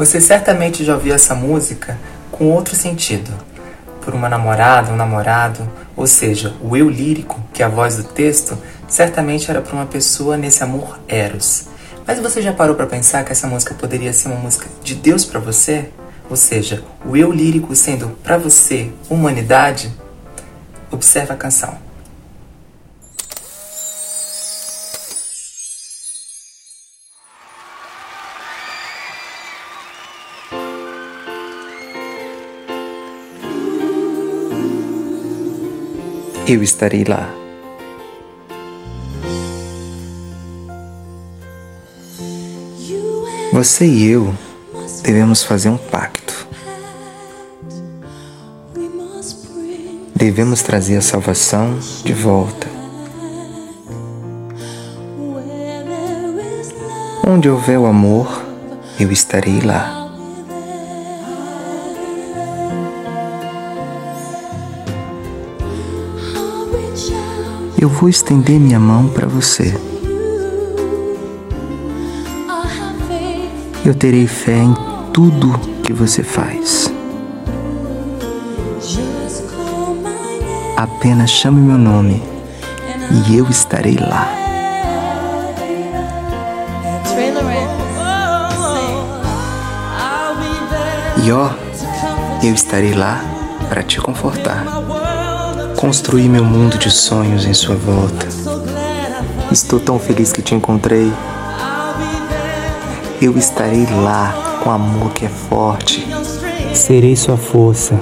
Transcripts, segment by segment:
Você certamente já ouviu essa música com outro sentido. Por uma namorada, um namorado, ou seja, o eu lírico, que é a voz do texto, certamente era para uma pessoa nesse amor eros. Mas você já parou para pensar que essa música poderia ser uma música de Deus para você? Ou seja, o eu lírico sendo para você humanidade? Observe a canção. Eu estarei lá. Você e eu devemos fazer um pacto. Devemos trazer a salvação de volta. Onde houver o amor, eu estarei lá. Eu vou estender minha mão para você. Eu terei fé em tudo que você faz. Apenas chame meu nome e eu estarei lá. E ó, eu estarei lá para te confortar. Construí meu mundo de sonhos em sua volta. Estou tão feliz que te encontrei eu estarei lá com amor que é forte. Serei sua força.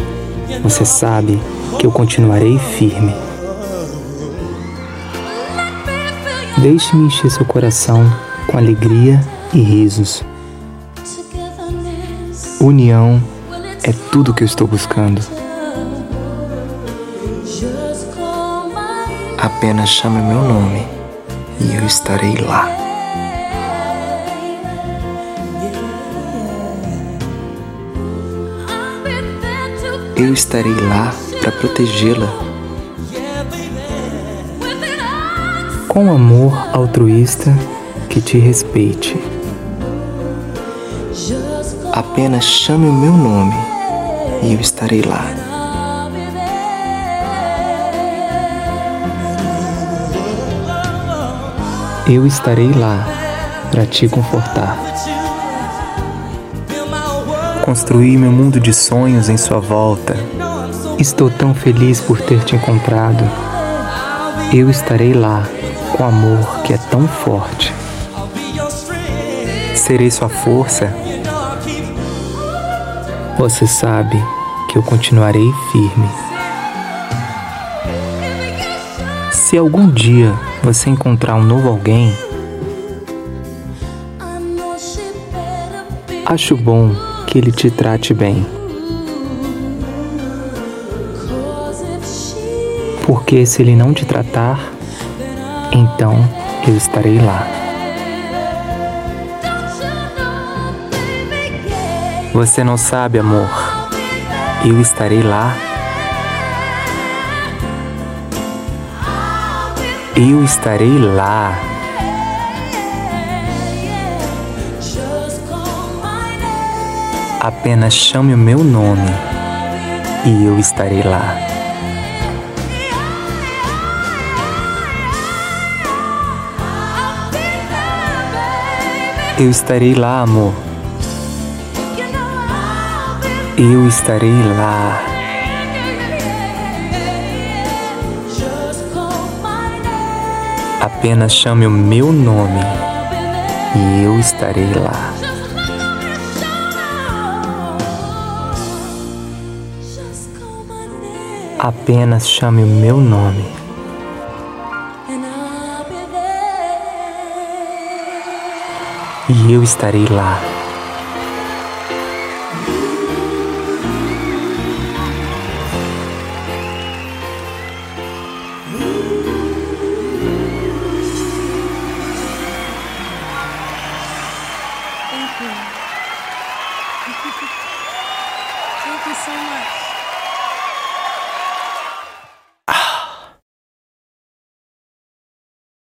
Você sabe que eu continuarei firme. Deixe-me encher seu coração com alegria e risos. União é tudo que eu estou buscando. Apenas chame meu nome e eu estarei lá. eu estarei lá para protegê-la. Com amor altruísta que te respeite. Apenas chame o meu nome e eu estarei lá. Eu estarei lá para te confortar. Construí meu mundo de sonhos em sua volta. Estou tão feliz por ter te encontrado. Eu estarei lá com amor que é tão forte. Serei sua força. Você sabe que eu continuarei firme. Se algum dia você encontrar um novo alguém, acho bom que Ele te trate bem. Porque se Ele não te tratar, então eu estarei lá. Você não sabe, amor, eu estarei lá. Eu estarei lá. Apenas chame o meu nome e eu estarei lá. Eu estarei lá, amor. Eu estarei lá. Apenas chame o meu nome e eu estarei lá. Apenas chame o meu nome. E eu estarei lá. Thank you so much.